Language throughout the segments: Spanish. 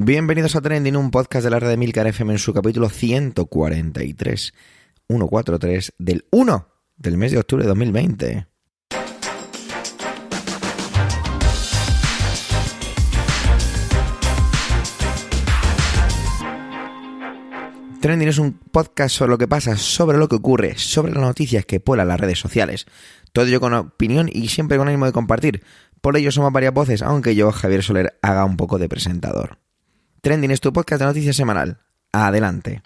Bienvenidos a Trending, un podcast de la red de Milcar FM en su capítulo 143, 143 del 1 del mes de octubre de 2020. Trending es un podcast sobre lo que pasa, sobre lo que ocurre, sobre las noticias que pueblan las redes sociales. Todo ello con opinión y siempre con ánimo de compartir. Por ello somos varias voces, aunque yo, Javier Soler, haga un poco de presentador. Trending es tu podcast de noticias semanal. Adelante.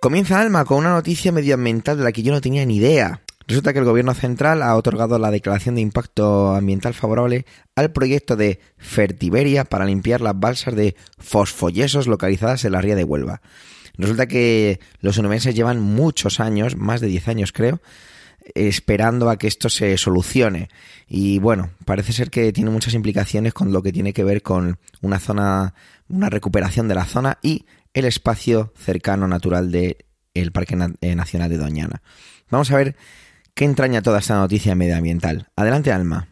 Comienza Alma con una noticia medioambiental de la que yo no tenía ni idea. Resulta que el gobierno central ha otorgado la declaración de impacto ambiental favorable al proyecto de Fertiberia para limpiar las balsas de fosfoyesos localizadas en la ría de Huelva. Resulta que los onubenses llevan muchos años, más de 10 años creo, esperando a que esto se solucione. Y bueno, parece ser que tiene muchas implicaciones con lo que tiene que ver con una zona, una recuperación de la zona y el espacio cercano natural del el Parque eh, Nacional de Doñana. Vamos a ver qué entraña toda esta noticia medioambiental. Adelante, Alma.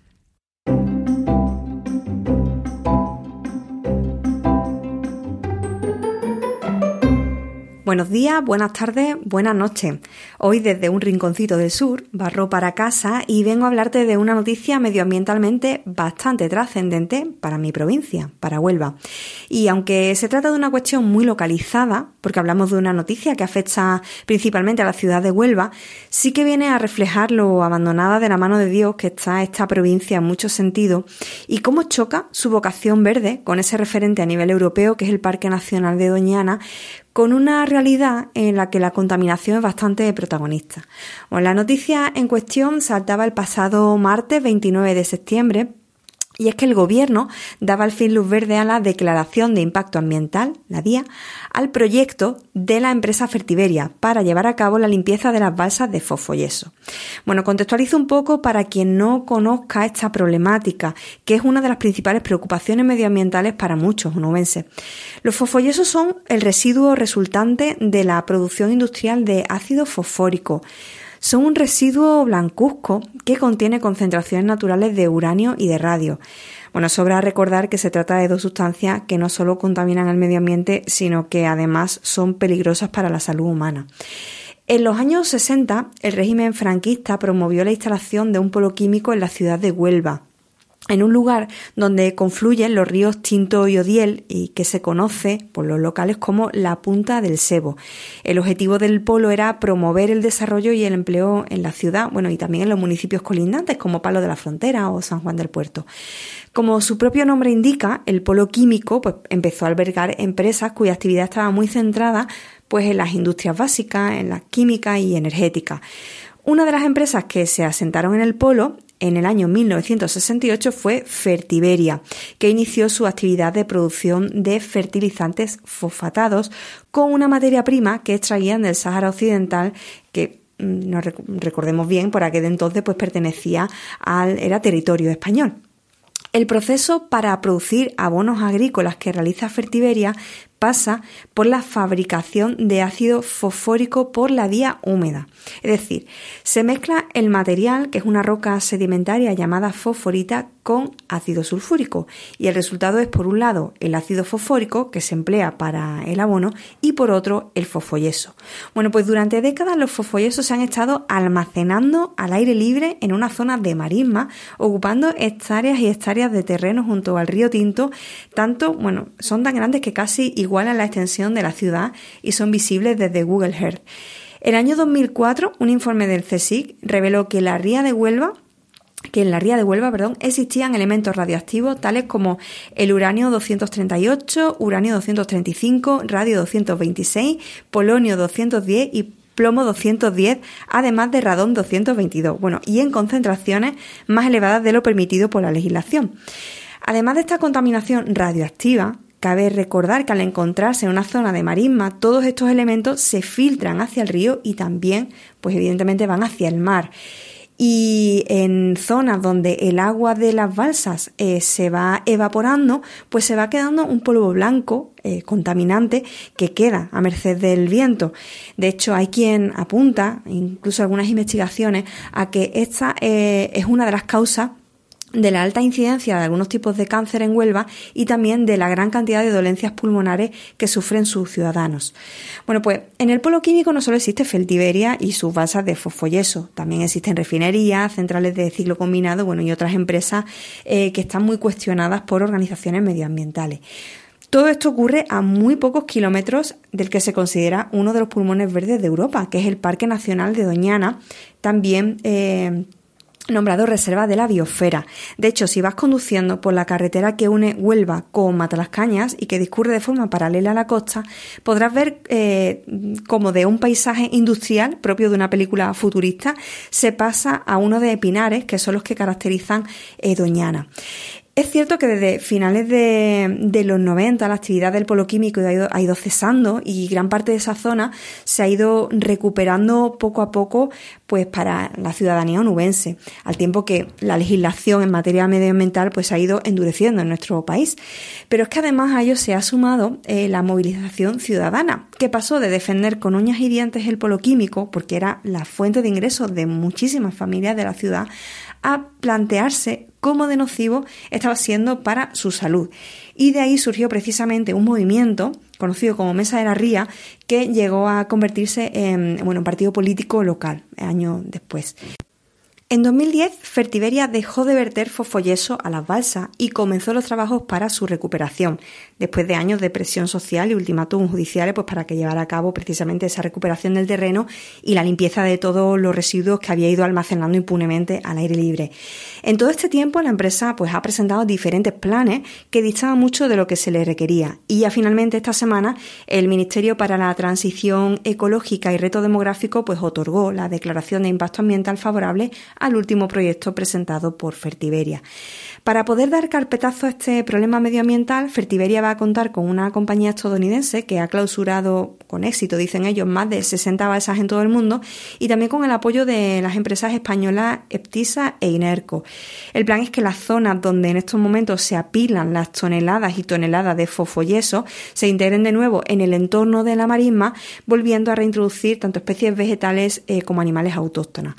Buenos días, buenas tardes, buenas noches. Hoy desde un rinconcito del sur barro para casa y vengo a hablarte de una noticia medioambientalmente bastante trascendente para mi provincia, para Huelva. Y aunque se trata de una cuestión muy localizada, porque hablamos de una noticia que afecta principalmente a la ciudad de Huelva, sí que viene a reflejar lo abandonada de la mano de Dios que está esta provincia en muchos sentidos y cómo choca su vocación verde con ese referente a nivel europeo que es el Parque Nacional de Doñana, con una realidad en la que la contaminación es bastante protagonista. la noticia en cuestión saltaba el pasado martes 29 de septiembre y es que el gobierno daba al fin luz verde a la declaración de impacto ambiental, la DIA, al proyecto de la empresa Fertiberia para llevar a cabo la limpieza de las balsas de fosfoyeso. Bueno, contextualizo un poco para quien no conozca esta problemática, que es una de las principales preocupaciones medioambientales para muchos onubenses. Los fosfoyesos son el residuo resultante de la producción industrial de ácido fosfórico son un residuo blancuzco que contiene concentraciones naturales de uranio y de radio. Bueno, sobra recordar que se trata de dos sustancias que no solo contaminan el medio ambiente, sino que además son peligrosas para la salud humana. En los años 60, el régimen franquista promovió la instalación de un polo químico en la ciudad de Huelva, en un lugar donde confluyen los ríos Tinto y Odiel y que se conoce por los locales como la Punta del Sebo. El objetivo del polo era promover el desarrollo y el empleo en la ciudad, bueno, y también en los municipios colindantes como Palo de la Frontera o San Juan del Puerto. Como su propio nombre indica, el polo químico pues, empezó a albergar empresas cuya actividad estaba muy centrada pues, en las industrias básicas, en la química y energética. Una de las empresas que se asentaron en el polo en el año 1968 fue Fertiberia, que inició su actividad de producción de fertilizantes fosfatados con una materia prima que extraían del Sáhara Occidental que mm, no recordemos bien, por aquel entonces pues pertenecía al era territorio español. El proceso para producir abonos agrícolas que realiza Fertiberia pasa por la fabricación de ácido fosfórico por la vía húmeda. Es decir, se mezcla el material, que es una roca sedimentaria llamada fosforita, con ácido sulfúrico y el resultado es por un lado el ácido fosfórico que se emplea para el abono y por otro el fosfoyeso. Bueno, pues durante décadas los fosfoyesos se han estado almacenando al aire libre en una zona de marisma, ocupando hectáreas y hectáreas de terreno junto al río Tinto, tanto, bueno, son tan grandes que casi igualan la extensión de la ciudad y son visibles desde Google Earth. El año 2004, un informe del CSIC reveló que la ría de Huelva que en la ría de Huelva, perdón, existían elementos radioactivos tales como el uranio 238, uranio 235, radio 226, polonio 210 y plomo 210, además de radón 222, bueno, y en concentraciones más elevadas de lo permitido por la legislación. Además de esta contaminación radioactiva, Cabe recordar que al encontrarse en una zona de marisma, todos estos elementos se filtran hacia el río y también, pues evidentemente van hacia el mar. Y en zonas donde el agua de las balsas eh, se va evaporando, pues se va quedando un polvo blanco eh, contaminante que queda a merced del viento. De hecho, hay quien apunta, incluso algunas investigaciones, a que esta eh, es una de las causas de la alta incidencia de algunos tipos de cáncer en Huelva y también de la gran cantidad de dolencias pulmonares que sufren sus ciudadanos. Bueno, pues en el polo químico no solo existe Feltiberia y sus basas de fosfoyeso, también existen refinerías, centrales de ciclo combinado, bueno, y otras empresas eh, que están muy cuestionadas por organizaciones medioambientales. Todo esto ocurre a muy pocos kilómetros del que se considera uno de los pulmones verdes de Europa, que es el Parque Nacional de Doñana, también eh, nombrado Reserva de la Biosfera. De hecho, si vas conduciendo por la carretera que une Huelva con Matalascañas y que discurre de forma paralela a la costa, podrás ver eh, como de un paisaje industrial propio de una película futurista se pasa a uno de pinares, que son los que caracterizan eh, Doñana. Es cierto que desde finales de, los 90 la actividad del polo químico ha ido, cesando y gran parte de esa zona se ha ido recuperando poco a poco pues para la ciudadanía onubense, al tiempo que la legislación en materia medioambiental pues ha ido endureciendo en nuestro país. Pero es que además a ello se ha sumado eh, la movilización ciudadana, que pasó de defender con uñas y dientes el polo químico, porque era la fuente de ingresos de muchísimas familias de la ciudad, a plantearse cómo de nocivo estaba siendo para su salud. Y de ahí surgió precisamente un movimiento conocido como Mesa de la Ría, que llegó a convertirse en bueno, un partido político local, años después. En 2010, Fertiberia dejó de verter fosfoyeso a las balsas y comenzó los trabajos para su recuperación, después de años de presión social y ultimátum judiciales pues, para que llevara a cabo precisamente esa recuperación del terreno y la limpieza de todos los residuos que había ido almacenando impunemente al aire libre. En todo este tiempo, la empresa pues, ha presentado diferentes planes que distaban mucho de lo que se le requería y ya finalmente esta semana el Ministerio para la Transición Ecológica y Reto Demográfico pues, otorgó la declaración de impacto ambiental favorable al último proyecto presentado por Fertiberia. Para poder dar carpetazo a este problema medioambiental, Fertiberia va a contar con una compañía estadounidense que ha clausurado con éxito, dicen ellos, más de 60 balsas en todo el mundo y también con el apoyo de las empresas españolas Eptisa e Inerco. El plan es que las zonas donde en estos momentos se apilan las toneladas y toneladas de fosfoyeso se integren de nuevo en el entorno de la marisma, volviendo a reintroducir tanto especies vegetales eh, como animales autóctonas.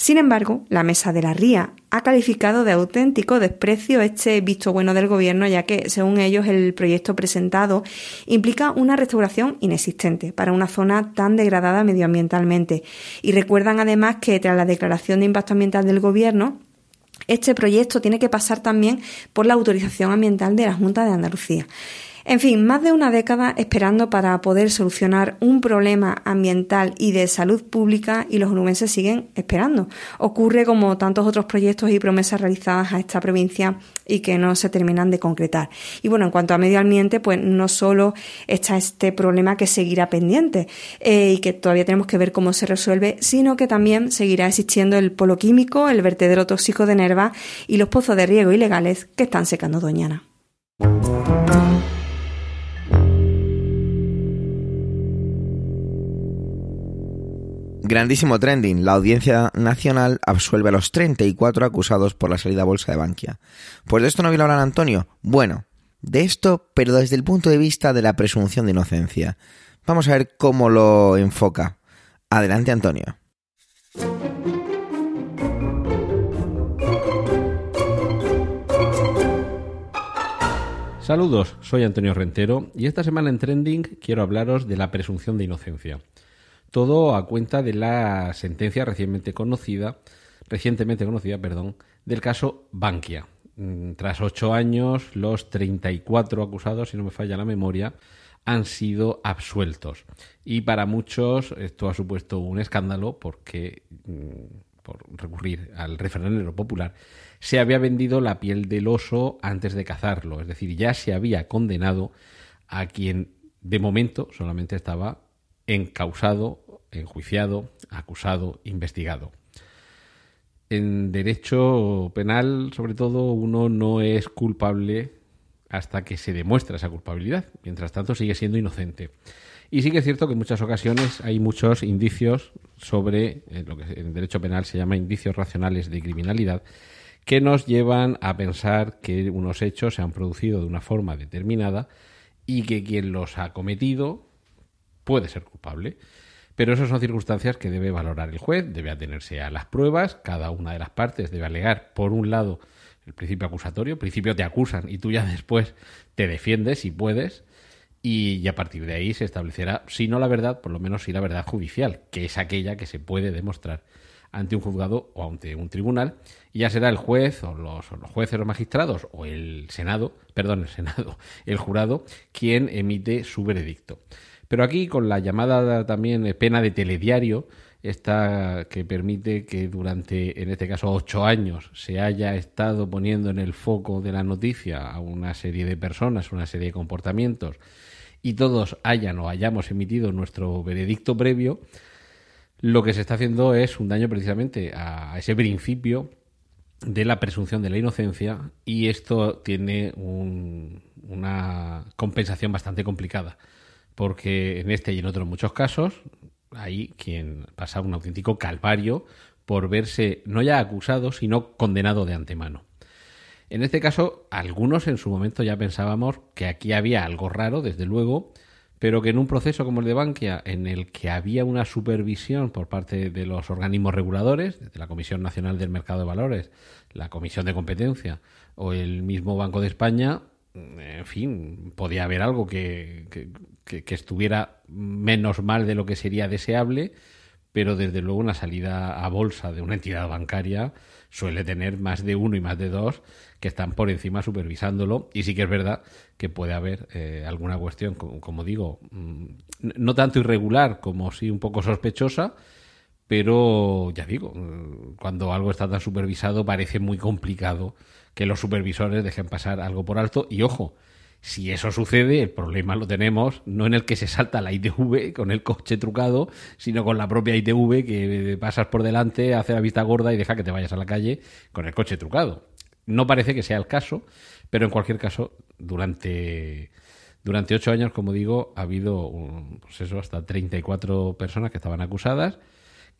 Sin embargo, la Mesa de la Ría ha calificado de auténtico desprecio este visto bueno del gobierno, ya que, según ellos, el proyecto presentado implica una restauración inexistente para una zona tan degradada medioambientalmente. Y recuerdan además que tras la declaración de impacto ambiental del gobierno, este proyecto tiene que pasar también por la autorización ambiental de la Junta de Andalucía. En fin, más de una década esperando para poder solucionar un problema ambiental y de salud pública y los onubenses siguen esperando. Ocurre como tantos otros proyectos y promesas realizadas a esta provincia y que no se terminan de concretar. Y bueno, en cuanto a medio ambiente, pues no solo está este problema que seguirá pendiente eh, y que todavía tenemos que ver cómo se resuelve, sino que también seguirá existiendo el polo químico, el vertedero tóxico de Nerva y los pozos de riego ilegales que están secando Doñana. Grandísimo trending. La Audiencia Nacional absuelve a los 34 acusados por la salida a bolsa de Bankia. Pues de esto no viene hablar Antonio. Bueno, de esto, pero desde el punto de vista de la presunción de inocencia. Vamos a ver cómo lo enfoca. Adelante, Antonio. Saludos, soy Antonio Rentero y esta semana en Trending quiero hablaros de la presunción de inocencia. Todo a cuenta de la sentencia recientemente conocida, recientemente conocida, perdón, del caso Bankia. Mm, tras ocho años, los 34 acusados, si no me falla la memoria, han sido absueltos. Y para muchos esto ha supuesto un escándalo porque, mm, por recurrir al referéndum popular, se había vendido la piel del oso antes de cazarlo. Es decir, ya se había condenado a quien de momento solamente estaba encausado, enjuiciado, acusado, investigado. En derecho penal, sobre todo, uno no es culpable hasta que se demuestra esa culpabilidad. Mientras tanto, sigue siendo inocente. Y sí que es cierto que en muchas ocasiones hay muchos indicios sobre eh, lo que en derecho penal se llama indicios racionales de criminalidad que nos llevan a pensar que unos hechos se han producido de una forma determinada y que quien los ha cometido puede ser culpable. Pero esas son circunstancias que debe valorar el juez, debe atenerse a las pruebas, cada una de las partes debe alegar, por un lado, el principio acusatorio, el principio te acusan y tú ya después te defiendes si puedes y, a partir de ahí se establecerá, si no la verdad, por lo menos si la verdad judicial, que es aquella que se puede demostrar ante un juzgado o ante un tribunal, y ya será el juez o los, los jueces o magistrados o el Senado, perdón, el Senado, el jurado, quien emite su veredicto. Pero aquí, con la llamada también pena de telediario, esta que permite que durante, en este caso, ocho años se haya estado poniendo en el foco de la noticia a una serie de personas, una serie de comportamientos, y todos hayan o hayamos emitido nuestro veredicto previo, lo que se está haciendo es un daño precisamente a ese principio de la presunción de la inocencia y esto tiene una compensación bastante complicada porque en este y en otros muchos casos hay quien pasa un auténtico calvario por verse no ya acusado, sino condenado de antemano. En este caso, algunos en su momento ya pensábamos que aquí había algo raro, desde luego, pero que en un proceso como el de Bankia, en el que había una supervisión por parte de los organismos reguladores, de la Comisión Nacional del Mercado de Valores, la Comisión de Competencia o el mismo Banco de España, en fin, podía haber algo que, estuviera menos mal de lo que sería deseable, pero desde luego una salida a bolsa de una entidad bancaria suele tener más de uno y más de dos que están por encima supervisándolo. Y sí que es verdad que puede haber eh, alguna cuestión, como, digo, mm, no tanto irregular como sí un poco sospechosa, pero ya digo, mm, cuando algo está tan supervisado parece muy complicado que los supervisores dejen pasar algo por alto. Y ojo, si eso sucede, el problema lo tenemos no en el que se salta la ITV con el coche trucado, sino con la propia ITV que pasas por delante, hace la vista gorda y deja que te vayas a la calle con el coche trucado. No parece que sea el caso, pero en cualquier caso, durante, durante ocho años, como digo, ha habido pues eso, hasta 34 personas que estaban acusadas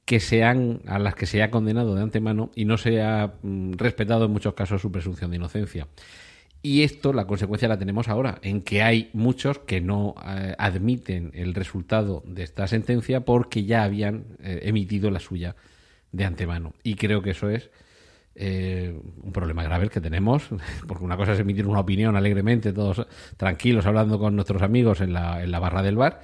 que sean a las que se ha condenado de antemano y no se ha mm, respetado en muchos casos su presunción de inocencia. Y esto, la consecuencia la tenemos ahora, en que hay muchos que no eh, admiten el resultado de esta sentencia porque ya habían eh, emitido la suya de antemano. Y creo que eso es eh, un problema grave el que tenemos, porque una cosa es emitir una opinión alegremente, todos tranquilos, hablando con nuestros amigos en la, en la barra del bar,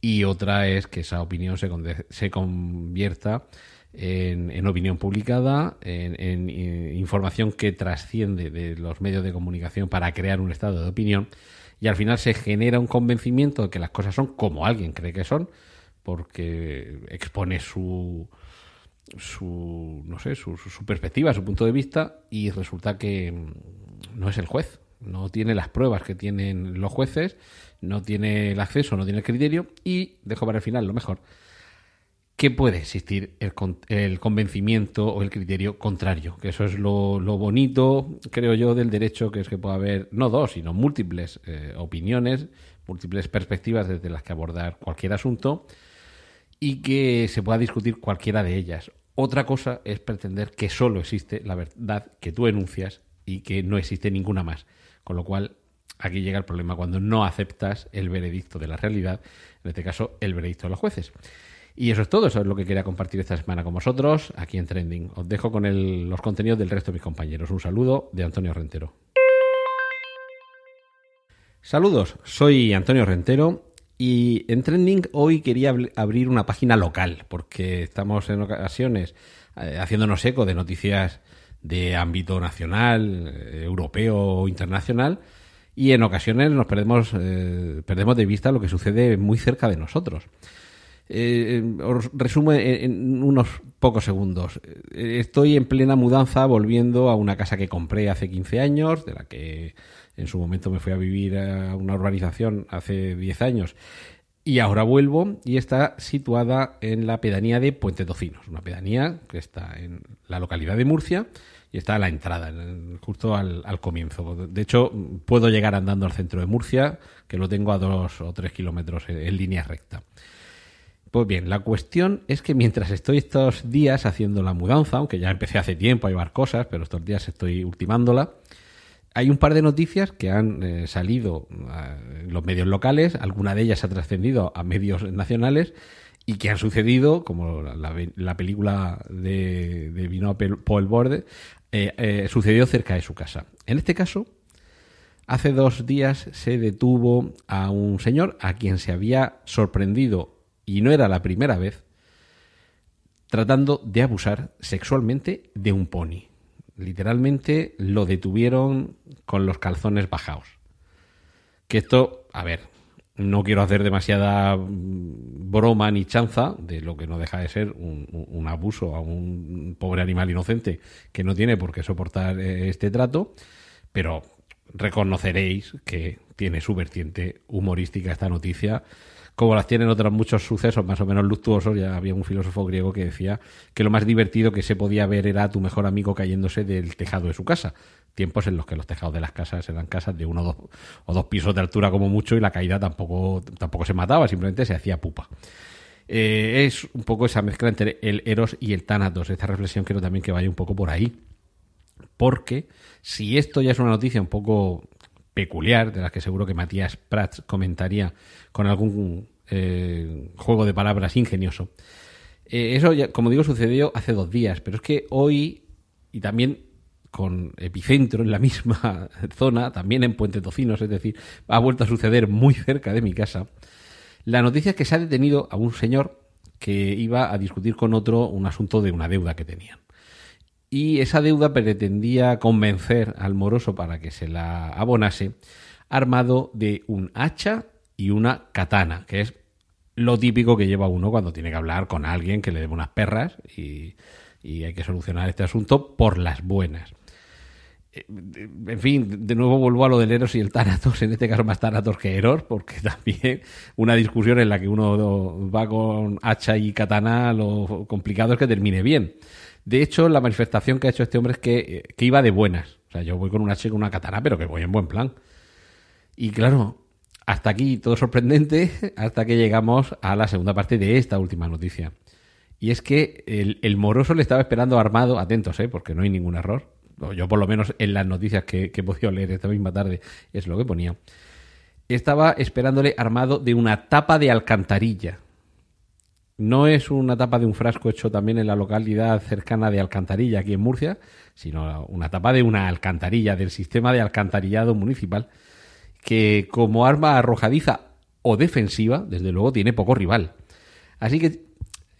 y otra es que esa opinión se, se convierta en, opinión publicada, en, información que trasciende de los medios de comunicación para crear un estado de opinión. Y al final se genera un convencimiento de que las cosas son como alguien cree que son porque expone su su no sé su, su perspectiva su punto de vista y resulta que no es el juez. No tiene las pruebas que tienen los jueces no tiene el acceso no tiene el criterio y dejo para el final lo mejor que puede existir el, convencimiento o el criterio contrario, que eso es lo, bonito, creo yo, del derecho, que es que puede haber no dos, sino múltiples eh, opiniones, múltiples perspectivas desde las que abordar cualquier asunto y que se pueda discutir cualquiera de ellas. Otra cosa es pretender que solo existe la verdad que tú enuncias y que no existe ninguna más. Con lo cual, aquí llega el problema cuando no aceptas el veredicto de la realidad, en este caso, el veredicto de los jueces. Y eso es todo, eso es lo que quería compartir esta semana con vosotros aquí en Trending. Os dejo con los contenidos del resto de mis compañeros. Un saludo de Antonio Rentero. Saludos, soy Antonio Rentero y en Trending hoy quería abrir una página local porque estamos en ocasiones eh, haciéndonos eco de noticias de ámbito nacional, eh, europeo o internacional y en ocasiones nos perdemos, eh, perdemos de vista lo que sucede muy cerca de nosotros. Eh, os resumo en, unos pocos segundos. Eh, estoy en plena mudanza volviendo a una casa que compré hace 15 años, de la que en su momento me fui a vivir a una urbanización hace 10 años. Y ahora vuelvo y está situada en la pedanía de Puente Tocinos, una pedanía que está en la localidad de Murcia y está a la entrada, justo al, comienzo. De hecho, puedo llegar andando al centro de Murcia, que lo tengo a dos o tres kilómetros en línea recta. Pues bien, la cuestión es que mientras estoy estos días haciendo la mudanza, aunque ya empecé hace tiempo a llevar cosas, pero estos días estoy ultimándola, hay un par de noticias que han eh, salido en los medios locales, alguna de ellas ha trascendido a medios nacionales y que han sucedido, como la, película de, de Vino Paul Borde, eh, eh, sucedió cerca de su casa. En este caso, hace dos días se detuvo a un señor a quien se había sorprendido, y no era la primera vez, tratando de abusar sexualmente de un pony. Literalmente lo detuvieron con los calzones bajados. Que esto, a ver, no quiero hacer demasiada mm, broma ni chanza de lo que no deja de ser un, abuso a un pobre animal inocente que no tiene por qué soportar eh, este trato, pero reconoceréis que tiene su vertiente humorística esta noticia, como las tienen otros muchos sucesos más o menos luctuosos. Ya había un filósofo griego que decía que lo más divertido que se podía ver era a tu mejor amigo cayéndose del tejado de su casa tiempos en los que los tejados de las casas eran casas de uno o dos, pisos de altura como mucho y la caída tampoco, tampoco se mataba, simplemente se hacía pupa. Eh, es un poco esa mezcla entre el Eros y el Thanatos. Esta reflexión quiero también que vaya un poco por ahí. Porque si esto ya es una noticia un poco peculiar, de la que seguro que Matías Prats comentaría con algún eh, juego de palabras ingenioso, eh, eso, ya, como digo, sucedió hace dos días, pero es que hoy, y también con epicentro en la misma zona, también en Puente Tocinos, es decir, ha vuelto a suceder muy cerca de mi casa. La noticia es que se ha detenido a un señor que iba a discutir con otro un asunto de una deuda que tenían. Y esa deuda pretendía convencer al moroso para que se la abonase, armado de un hacha y una katana, que es lo típico que lleva uno cuando tiene que hablar con alguien que le debe unas perras y, hay que solucionar este asunto por las buenas en fin, de nuevo vuelvo a lo del Eros y el Thanatos, en este caso más Thanatos que Eros, porque también una discusión en la que uno va con hacha y katana, lo complicado es que termine bien. De hecho, la manifestación que ha hecho este hombre es que, que iba de buenas. O sea, yo voy con un hacha y con una katana, pero que voy en buen plan. Y claro, hasta aquí todo sorprendente, hasta que llegamos a la segunda parte de esta última noticia. Y es que el, moroso le estaba esperando armado, atentos, ¿eh? porque no hay ningún error, yo por lo menos en las noticias que, he podido leer esta misma tarde, es lo que ponía, estaba esperándole armado de una tapa de alcantarilla. No es una tapa de un frasco hecho también en la localidad cercana de Alcantarilla, aquí en Murcia, sino una tapa de una alcantarilla, del sistema de alcantarillado municipal, que como arma arrojadiza o defensiva, desde luego tiene poco rival. Así que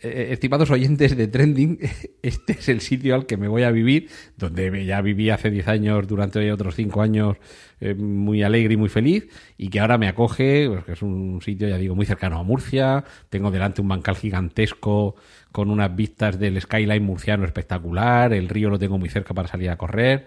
eh, estimados oyentes de Trending, este es el sitio al que me voy a vivir, donde ya viví hace 10 años, durante otros 5 años, eh, muy alegre y muy feliz, y que ahora me acoge, pues, es un sitio, ya digo, muy cercano a Murcia, tengo delante un bancal gigantesco con unas vistas del skyline murciano espectacular, el río lo tengo muy cerca para salir a correr,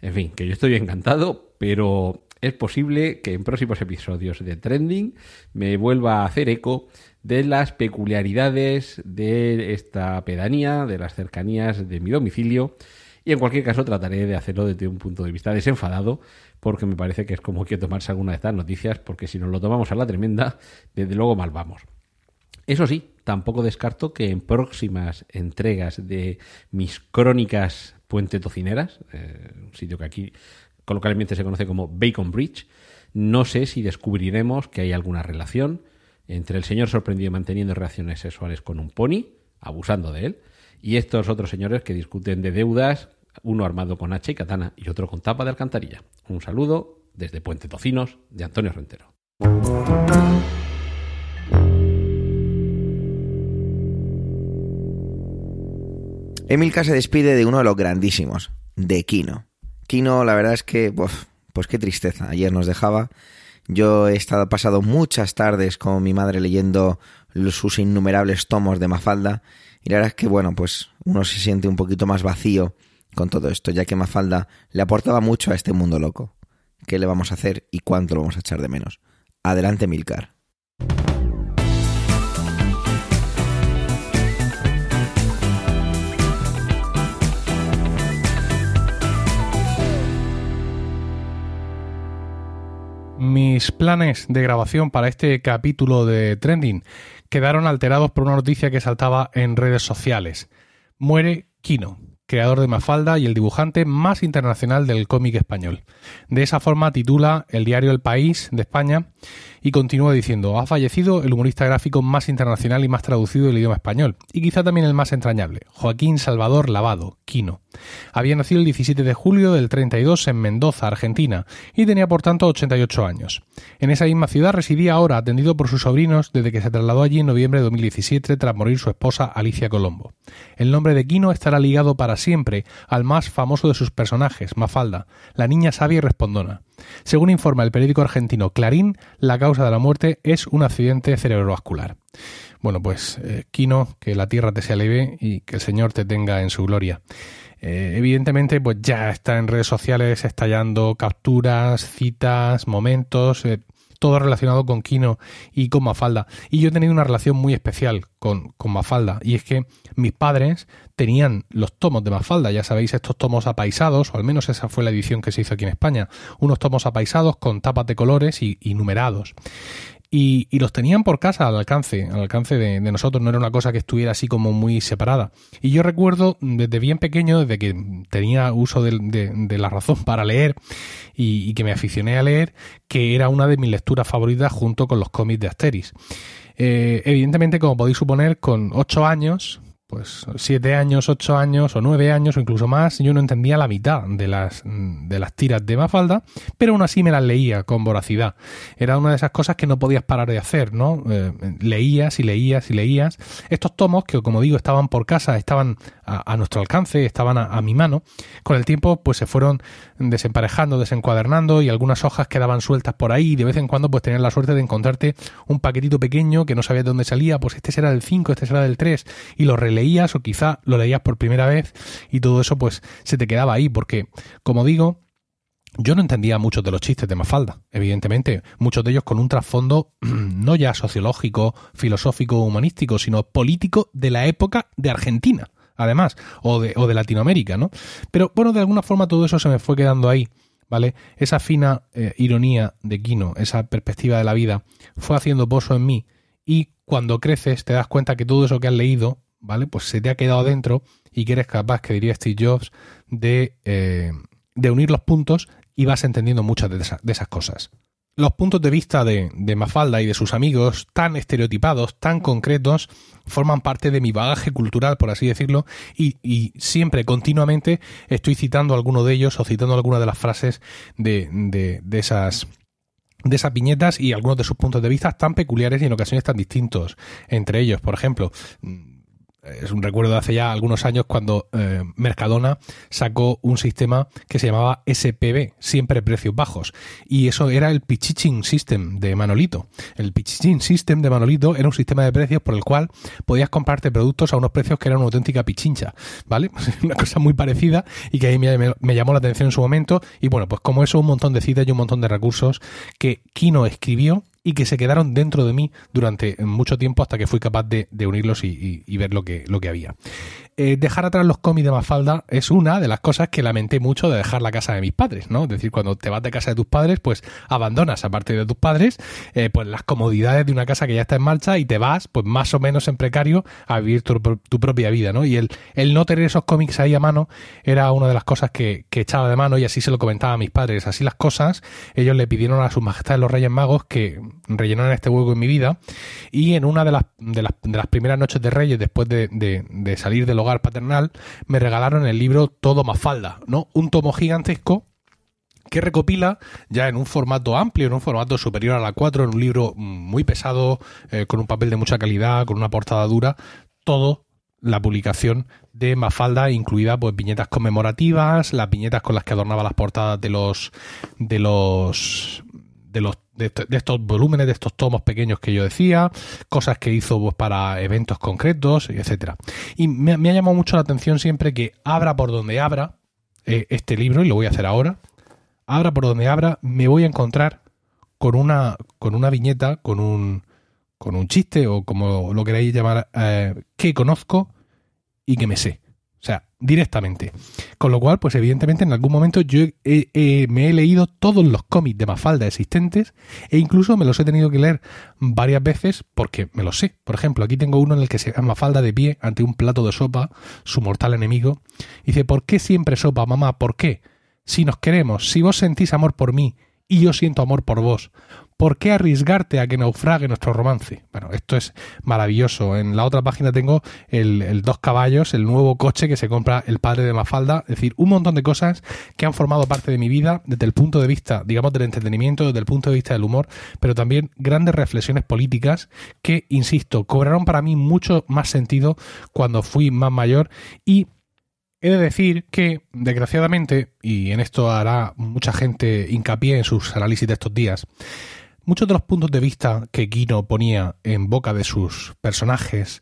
en fin, que yo estoy encantado, pero es posible que en próximos episodios de Trending me vuelva a hacer eco de las peculiaridades de esta pedanía, de las cercanías de mi domicilio. Y en cualquier caso trataré de hacerlo desde un punto de vista desenfadado, porque me parece que es como que tomarse alguna de estas noticias, porque si nos lo tomamos a la tremenda, desde luego mal vamos. Eso sí, tampoco descarto que en próximas entregas de mis crónicas puente tocineras, eh, un sitio que aquí coloquialmente se conoce como Bacon Bridge, no sé si descubriremos que hay alguna relación entre el señor sorprendido manteniendo relaciones sexuales con un pony, abusando de él, y estos otros señores que discuten de deudas, uno armado con hacha y katana y otro con tapa de alcantarilla. Un saludo desde Puente Tocinos de Antonio Rentero. Emilka se despide de uno de los grandísimos, de Kino. Kino, la verdad es que, pues qué tristeza. Ayer nos dejaba yo he estado pasado muchas tardes con mi madre leyendo sus innumerables tomos de Mafalda y la verdad es que bueno, pues uno se siente un poquito más vacío con todo esto, ya que Mafalda le aportaba mucho a este mundo loco. ¿Qué le vamos a hacer y cuánto lo vamos a echar de menos? Adelante, Milcar. Mis planes de grabación para este capítulo de Trending quedaron alterados por una noticia que saltaba en redes sociales. Muere Kino, creador de Mafalda y el dibujante más internacional del cómic español. De esa forma titula el diario El País de España Y continúa diciendo, ha fallecido el humorista gráfico más internacional y más traducido del idioma español, y quizá también el más entrañable, Joaquín Salvador Lavado, Quino. Había nacido el 17 de julio del 32 en Mendoza, Argentina, y tenía por tanto 88 años. En esa misma ciudad residía ahora, atendido por sus sobrinos, desde que se trasladó allí en noviembre de 2017 tras morir su esposa Alicia Colombo. El nombre de Quino estará ligado para siempre al más famoso de sus personajes, Mafalda, la niña sabia y respondona. Según informa el periódico argentino Clarín, la causa de la muerte es un accidente cerebrovascular. Bueno, pues eh, Quino, que la tierra te sea leve y que el Señor te tenga en su gloria. Eh, evidentemente, pues ya está en redes sociales estallando capturas, citas, momentos, eh, todo relacionado con Kino y con Mafalda. Y yo he tenido una relación muy especial con, con, Mafalda, y es que mis padres tenían los tomos de Mafalda, ya sabéis, estos tomos apaisados, o al menos esa fue la edición que se hizo aquí en España, unos tomos apaisados con tapas de colores y, y numerados. Y, los tenían por casa al alcance, al alcance de, nosotros, no era una cosa que estuviera así como muy separada. Y yo recuerdo desde bien pequeño, desde que tenía uso de, la razón para leer y, que me aficioné a leer, que era una de mis lecturas favoritas junto con los cómics de Asteris. Eh, evidentemente, como podéis suponer, con ocho años, pues siete años, ocho años o nueve años o incluso más, yo no entendía la mitad de las, de las tiras de Mafalda, pero aún así me las leía con voracidad. Era una de esas cosas que no podías parar de hacer, ¿no? Eh, leías y leías y leías. Estos tomos, que como digo, estaban por casa, estaban a, nuestro alcance, estaban a, mi mano, con el tiempo pues se fueron desemparejando, desencuadernando y algunas hojas quedaban sueltas por ahí y de vez en cuando pues tenías la suerte de encontrarte un paquetito pequeño que no sabías de dónde salía, pues este será del 5, este será del 3 y lo leías o quizá lo leías por primera vez y todo eso pues se te quedaba ahí porque, como digo, yo no entendía muchos de los chistes de Mafalda, evidentemente, muchos de ellos con un trasfondo no ya sociológico, filosófico, humanístico, sino político de la época de Argentina, además, o de, o de Latinoamérica, ¿no? Pero bueno, de alguna forma todo eso se me fue quedando ahí, ¿vale? Esa fina eh, ironía de Quino, esa perspectiva de la vida, fue haciendo pozo en mí y cuando creces te das cuenta que todo eso que has leído ¿vale? Pues se te ha quedado dentro y que eres capaz, que diría Steve Jobs, de, eh, de unir los puntos y vas entendiendo muchas de, de, esas cosas. Los puntos de vista de, de, Mafalda y de sus amigos, tan estereotipados, tan concretos, forman parte de mi bagaje cultural, por así decirlo, y, y siempre, continuamente, estoy citando alguno de ellos o citando alguna de las frases de, de, de esas de esas viñetas y algunos de sus puntos de vista tan peculiares y en ocasiones tan distintos entre ellos. Por ejemplo, es un recuerdo de hace ya algunos años cuando eh, Mercadona sacó un sistema que se llamaba SPB, siempre precios bajos. Y eso era el Pichiching System de Manolito. El Pichiching System de Manolito era un sistema de precios por el cual podías comprarte productos a unos precios que eran una auténtica pichincha, ¿vale? Una cosa muy parecida y que ahí me, me, me llamó la atención en su momento. Y bueno, pues como eso, un montón de citas y un montón de recursos que Kino escribió y que se quedaron dentro de mí durante mucho tiempo hasta que fui capaz de, unirlos y, y, y, ver lo que, lo que había. Eh, dejar atrás los cómics de Mafalda es una de las cosas que lamenté mucho de dejar la casa de mis padres, ¿no? Es decir, cuando te vas de casa de tus padres, pues abandonas, aparte de tus padres, eh, pues las comodidades de una casa que ya está en marcha y te vas, pues más o menos en precario, a vivir tu, tu propia vida, ¿no? Y el, el, no tener esos cómics ahí a mano era una de las cosas que, que, echaba de mano y así se lo comentaba a mis padres. Así las cosas, ellos le pidieron a sus majestades los Reyes Magos que rellenaran este hueco en mi vida y en una de las, de las, de las primeras noches de Reyes, después de, de, de salir del hogar paternal, me regalaron el libro Todo Mafalda, ¿no? Un tomo gigantesco que recopila ya en un formato amplio, en un formato superior a la 4, en un libro muy pesado, eh, con un papel de mucha calidad, con una portada dura, todo la publicación de Mafalda, incluida pues viñetas conmemorativas, las viñetas con las que adornaba las portadas de los de los de los de, de, estos volúmenes, de estos tomos pequeños que yo decía, cosas que hizo pues, para eventos concretos, etcétera. Y me, me, ha llamado mucho la atención siempre que abra por donde abra eh, este libro, y lo voy a hacer ahora, abra por donde abra, me voy a encontrar con una, con una viñeta, con un, con un chiste, o como lo queráis llamar, eh, que conozco y que me sé. Directamente. Con lo cual, pues evidentemente en algún momento yo me he leído todos los cómics de Mafalda existentes e incluso me los he tenido que leer varias veces porque me los sé. Por ejemplo, aquí tengo uno en el que se llama Mafalda de pie ante un plato de sopa, su mortal enemigo. Dice, ¿por qué siempre sopa, mamá? ¿Por qué? Si nos queremos, si vos sentís amor por mí y yo siento amor por vos, ¿Por qué arriesgarte a que naufrague nuestro romance? Bueno, esto es maravilloso. En la otra página tengo el, Dos Caballos, el nuevo coche que se compra el padre de Mafalda. Es decir, un montón de cosas que han formado parte de mi vida desde el punto de vista, digamos, del entretenimiento, desde el punto de vista del humor, pero también grandes reflexiones políticas que, insisto, cobraron para mí mucho más sentido cuando fui más mayor y He de decir que, desgraciadamente, y en esto hará mucha gente hincapié en sus análisis de estos días, Muchos de los puntos de vista que Kino ponía en boca de sus personajes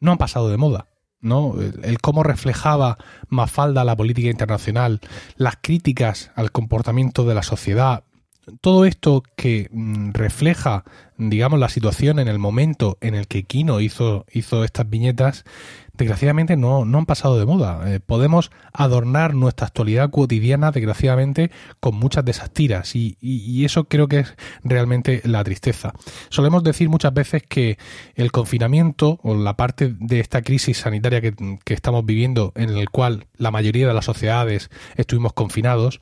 no han pasado de moda. ¿no? El, cómo reflejaba Mafalda la política internacional, las críticas al comportamiento de la sociedad, todo esto que mm, refleja, digamos, la situación en el momento en el que Kino hizo, hizo estas viñetas, desgraciadamente no, no han pasado de moda. Eh, podemos adornar nuestra actualidad cotidiana, desgraciadamente, con muchas de esas tiras y, y, eso creo que es realmente la tristeza. Solemos decir muchas veces que el confinamiento o la parte de esta crisis sanitaria que, que estamos viviendo, en el cual la mayoría de las sociedades estuvimos confinados,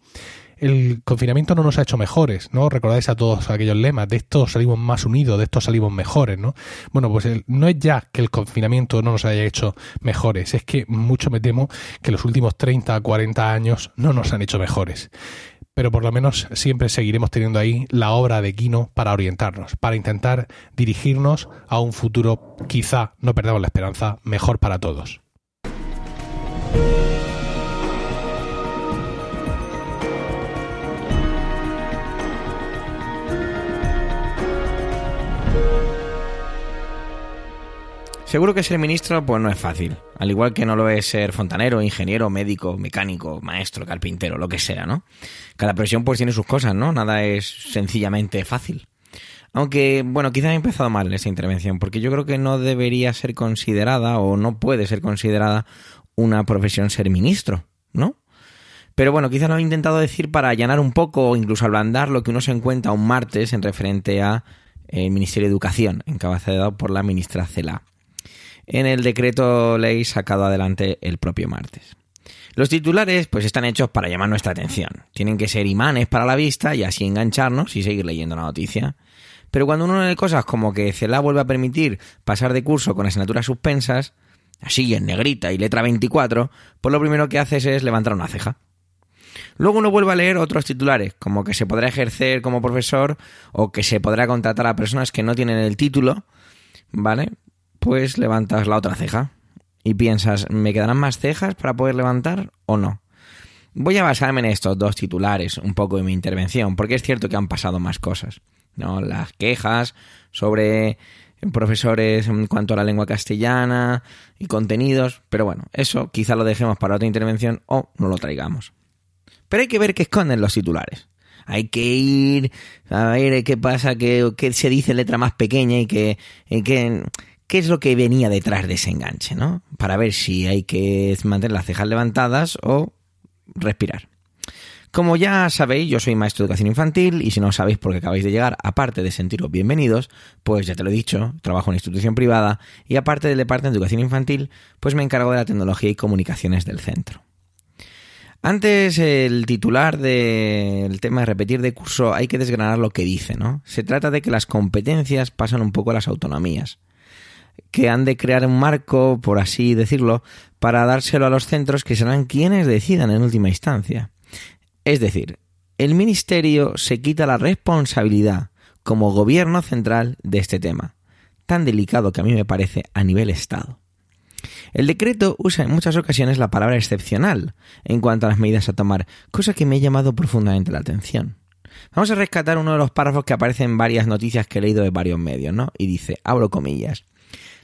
el confinamiento no nos ha hecho mejores, ¿no? Recordáis a todos aquellos lemas, de esto salimos más unidos, de esto salimos mejores, ¿no? Bueno, pues no es ya que el confinamiento no nos haya hecho mejores, es que mucho me temo que los últimos 30, 40 años no nos han hecho mejores. Pero por lo menos siempre seguiremos teniendo ahí la obra de Quino para orientarnos, para intentar dirigirnos a un futuro, quizá, no perdamos la esperanza, mejor para todos. Seguro que ser ministro pues no es fácil, al igual que no lo es ser fontanero, ingeniero, médico, mecánico, maestro, carpintero, lo que sea, ¿no? Cada profesión pues tiene sus cosas, ¿no? Nada es sencillamente fácil. Aunque, bueno, quizá he empezado mal en esta intervención, porque yo creo que no debería ser considerada o no puede ser considerada una profesión ser ministro, ¿no? Pero bueno, quizá lo he intentado decir para allanar un poco o incluso ablandar lo que uno se encuentra un martes en referente a el Ministerio de Educación, encabezado por la ministra Cela en el decreto ley sacado adelante el propio martes. Los titulares pues están hechos para llamar nuestra atención. Tienen que ser imanes para la vista y así engancharnos y seguir leyendo la noticia. Pero cuando uno lee cosas como que CELA vuelve a permitir pasar de curso con asignaturas suspensas, así en negrita y letra 24, pues lo primero que haces es levantar una ceja. Luego uno vuelve a leer otros titulares, como que se podrá ejercer como profesor o que se podrá contratar a personas que no tienen el título, ¿vale? Pues levantas la otra ceja y piensas, ¿me quedarán más cejas para poder levantar o no? Voy a basarme en estos dos titulares un poco de mi intervención, porque es cierto que han pasado más cosas, ¿no? Las quejas sobre profesores en cuanto a la lengua castellana y contenidos, pero bueno, eso quizá lo dejemos para otra intervención o no lo traigamos. Pero hay que ver qué esconden los titulares. Hay que ir a ver qué pasa, qué, se dice letra más pequeña y que, y que qué es lo que venía detrás de ese enganche, ¿no? Para ver si hay que mantener las cejas levantadas o respirar. Como ya sabéis, yo soy maestro de educación infantil y si no sabéis por qué acabáis de llegar, aparte de sentiros bienvenidos, pues ya te lo he dicho, trabajo en institución privada y aparte del departamento de educación infantil, pues me encargo de la tecnología y comunicaciones del centro. Antes el titular del tema de repetir de curso hay que desgranar lo que dice, ¿no? Se trata de que las competencias pasan un poco a las autonomías que han de crear un marco, por así decirlo, para dárselo a los centros que serán quienes decidan en última instancia. Es decir, el Ministerio se quita la responsabilidad como gobierno central de este tema, tan delicado que a mí me parece a nivel Estado. El decreto usa en muchas ocasiones la palabra excepcional en cuanto a las medidas a tomar, cosa que me ha llamado profundamente la atención. Vamos a rescatar uno de los párrafos que aparece en varias noticias que he leído de varios medios, ¿no? Y dice, abro comillas,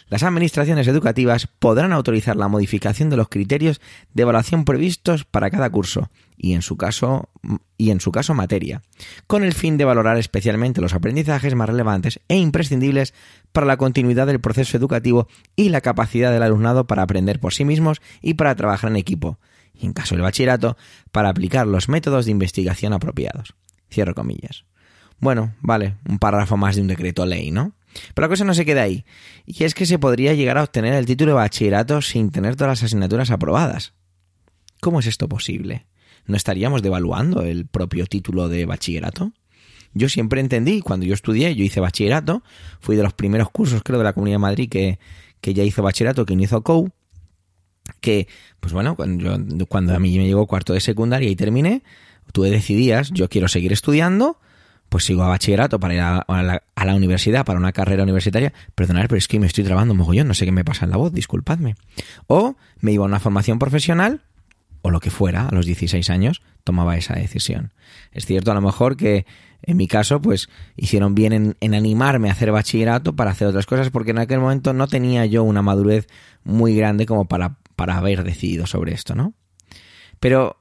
las administraciones educativas podrán autorizar la modificación de los criterios de evaluación previstos para cada curso y en su caso y en su caso materia, con el fin de valorar especialmente los aprendizajes más relevantes e imprescindibles para la continuidad del proceso educativo y la capacidad del alumnado para aprender por sí mismos y para trabajar en equipo, y en caso del bachillerato, para aplicar los métodos de investigación apropiados. Cierro comillas. Bueno, vale, un párrafo más de un decreto ley, ¿no? Pero la cosa no se queda ahí. Y es que se podría llegar a obtener el título de bachillerato sin tener todas las asignaturas aprobadas. ¿Cómo es esto posible? ¿No estaríamos devaluando el propio título de bachillerato? yo siempre entendí, cuando yo estudié, yo hice bachillerato, fui de los primeros cursos, creo, de la Comunidad de Madrid que, que ya hizo bachillerato, que no hizo COU, que, pues bueno, cuando, yo, cuando a mí me llegó cuarto de secundaria y terminé, tú decidías, yo quiero seguir estudiando, pues sigo a bachillerato para ir a, la, universidad, para una carrera universitaria. Perdonad, pero es que me estoy trabando mogollón, no sé qué me pasa en la voz, disculpadme. O me iba a una formación profesional, o lo que fuera, a los 16 años, tomaba esa decisión. Es cierto, a lo mejor que en mi caso, pues hicieron bien en, animarme a hacer bachillerato para hacer otras cosas, porque en aquel momento no tenía yo una madurez muy grande como para, para haber decidido sobre esto, ¿no? Pero,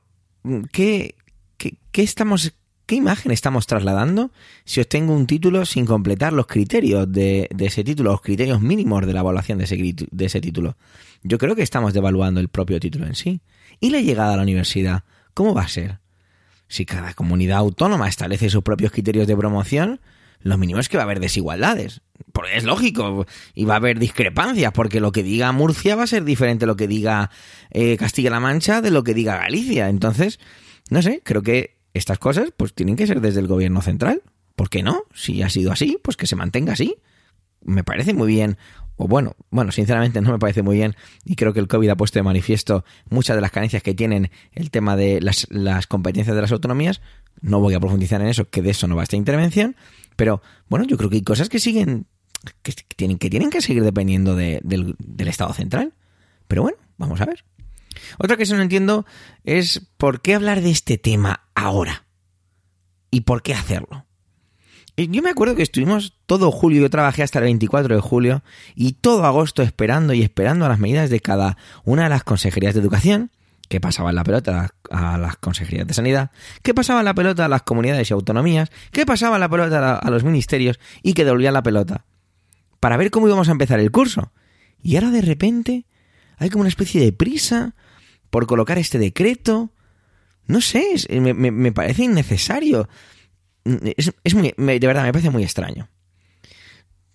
¿qué, qué, qué estamos ¿Qué imagen estamos trasladando si obtengo un título sin completar los criterios de, ese título, los criterios mínimos de la evaluación de ese, de ese título? Yo creo que estamos devaluando el propio título en sí. ¿Y la llegada a la universidad? ¿Cómo va a ser? Si cada comunidad autónoma establece sus propios criterios de promoción, lo mínimo es que va a haber desigualdades. Porque es lógico, y va a haber discrepancias, porque lo que diga Murcia va a ser diferente a lo que diga eh, Castilla-La Mancha de lo que diga Galicia. Entonces, no sé, creo que estas cosas pues tienen que ser desde el gobierno central. ¿Por qué no? Si ha sido así, pues que se mantenga así. Me parece muy bien. O bueno, bueno, sinceramente no me parece muy bien y creo que el COVID ha puesto de manifiesto muchas de las carencias que tienen el tema de las, competencias de las autonomías. No voy a profundizar en eso, que de eso no va esta intervención. Pero bueno, yo creo que hay cosas que siguen, que tienen que, tienen que seguir dependiendo de, del, del Estado central. Pero bueno, vamos a ver. Otra que no entiendo es por qué hablar de este tema ahora y por qué hacerlo. Yo me acuerdo que estuvimos todo julio, yo trabajé hasta el 24 de julio y todo agosto esperando y esperando a las medidas de cada una de las consejerías de educación, que pasaban la pelota a las consejerías de sanidad, que pasaban la pelota a las comunidades y autonomías, que pasaban la pelota a los ministerios y que devolvían la pelota, para ver cómo íbamos a empezar el curso. Y ahora de repente hay como una especie de prisa por colocar este decreto. No sé, me, me, parece innecesario. Es, es muy, me, de verdad, me parece muy extraño.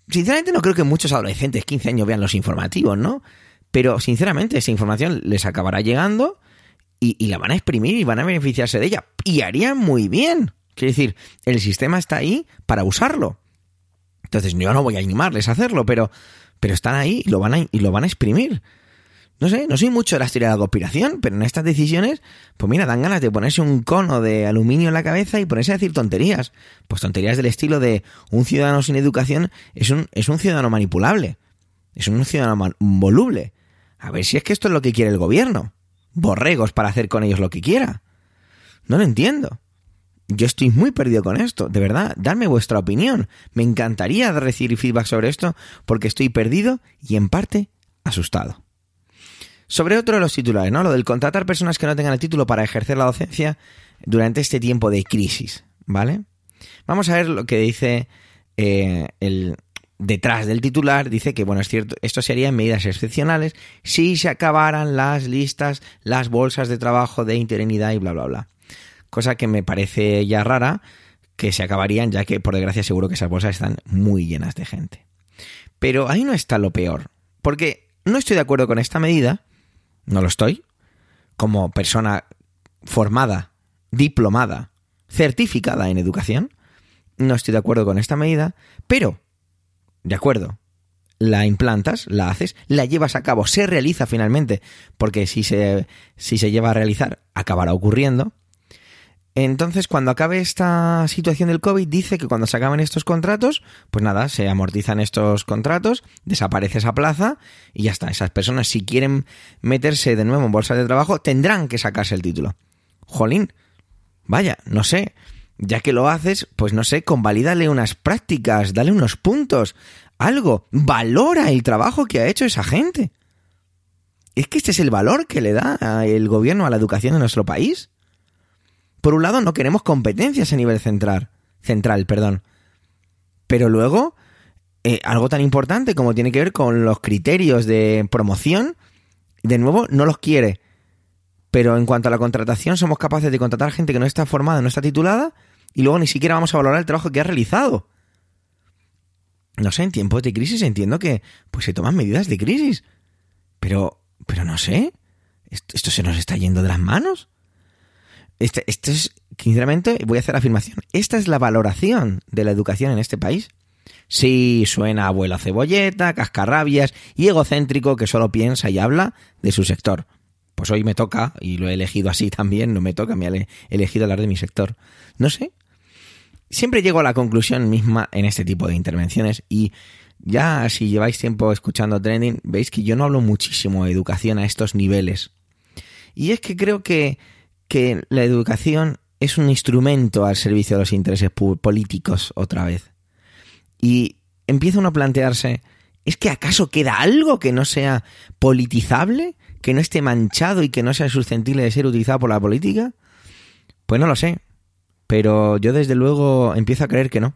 Sinceramente no creo que muchos adolescentes 15 años vean los informativos, ¿no? Pero sinceramente esa información les acabará llegando y, y la van a exprimir y van a beneficiarse de ella. Y harían muy bien. Quiero decir, el sistema está ahí para usarlo. Entonces yo no voy a animarles a hacerlo, pero, pero están ahí y lo van a, y lo van a exprimir. No sé, no soy mucho de las teorías de la conspiración, pero en estas decisiones, pues mira, dan ganas de ponerse un cono de aluminio en la cabeza y ponerse a decir tonterías. Pues tonterías del estilo de un ciudadano sin educación es un, es un ciudadano manipulable. Es un ciudadano voluble. A ver si es que esto es lo que quiere el gobierno. Borregos para hacer con ellos lo que quiera. No lo entiendo. Yo estoy muy perdido con esto, de verdad, dadme vuestra opinión. Me encantaría recibir feedback sobre esto porque estoy perdido y en parte asustado. Sobre otro de los titulares, ¿no? Lo del contratar personas que no tengan el título para ejercer la docencia durante este tiempo de crisis, ¿vale? Vamos a ver lo que dice eh, el detrás del titular. Dice que, bueno, es cierto, esto sería en medidas excepcionales si se acabaran las listas, las bolsas de trabajo de interinidad y bla, bla, bla. Cosa que me parece ya rara que se acabarían, ya que por desgracia seguro que esas bolsas están muy llenas de gente. Pero ahí no está lo peor, porque no estoy de acuerdo con esta medida, no lo estoy, como persona formada, diplomada, certificada en educación, no estoy de acuerdo con esta medida, pero, de acuerdo, la implantas, la haces, la llevas a cabo, se realiza finalmente, porque si se, si se lleva a realizar, acabará ocurriendo. Entonces, cuando acabe esta situación del COVID, dice que cuando se acaben estos contratos, pues nada, se amortizan estos contratos, desaparece esa plaza y ya está. Esas personas, si quieren meterse de nuevo en bolsa de trabajo, tendrán que sacarse el título. Jolín, vaya, no sé. Ya que lo haces, pues no sé, convalídale unas prácticas, dale unos puntos, algo. Valora el trabajo que ha hecho esa gente. Es que este es el valor que le da el gobierno a la educación en nuestro país. Por un lado, no queremos competencias a nivel central, central, perdón. Pero luego, eh, algo tan importante como tiene que ver con los criterios de promoción, de nuevo, no los quiere. Pero en cuanto a la contratación, somos capaces de contratar gente que no está formada, no está titulada, y luego ni siquiera vamos a valorar el trabajo que ha realizado. No sé, en tiempos de crisis entiendo que pues se toman medidas de crisis. Pero, pero no sé. ¿Esto se nos está yendo de las manos? Este, esto es sinceramente, voy a hacer la afirmación. Esta es la valoración de la educación en este país. Sí, suena abuela cebolleta, cascarrabias y egocéntrico que solo piensa y habla de su sector. Pues hoy me toca, y lo he elegido así también, no me toca, me he elegido hablar de mi sector. No sé. Siempre llego a la conclusión misma en este tipo de intervenciones y ya si lleváis tiempo escuchando trending, veis que yo no hablo muchísimo de educación a estos niveles. Y es que creo que, que la educación es un instrumento al servicio de los intereses políticos otra vez. Y empieza uno a plantearse, ¿es que acaso queda algo que no sea politizable? ¿Que no esté manchado y que no sea susceptible de ser utilizado por la política? Pues no lo sé. Pero yo desde luego empiezo a creer que no.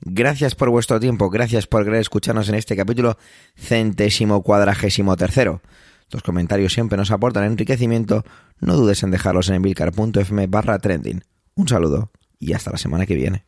Gracias por vuestro tiempo, gracias por querer escucharnos en este capítulo centésimo cuadragésimo tercero. Los comentarios siempre nos aportan enriquecimiento, no dudes en dejarlos en emilcar.fm barra trending. Un saludo y hasta la semana que viene.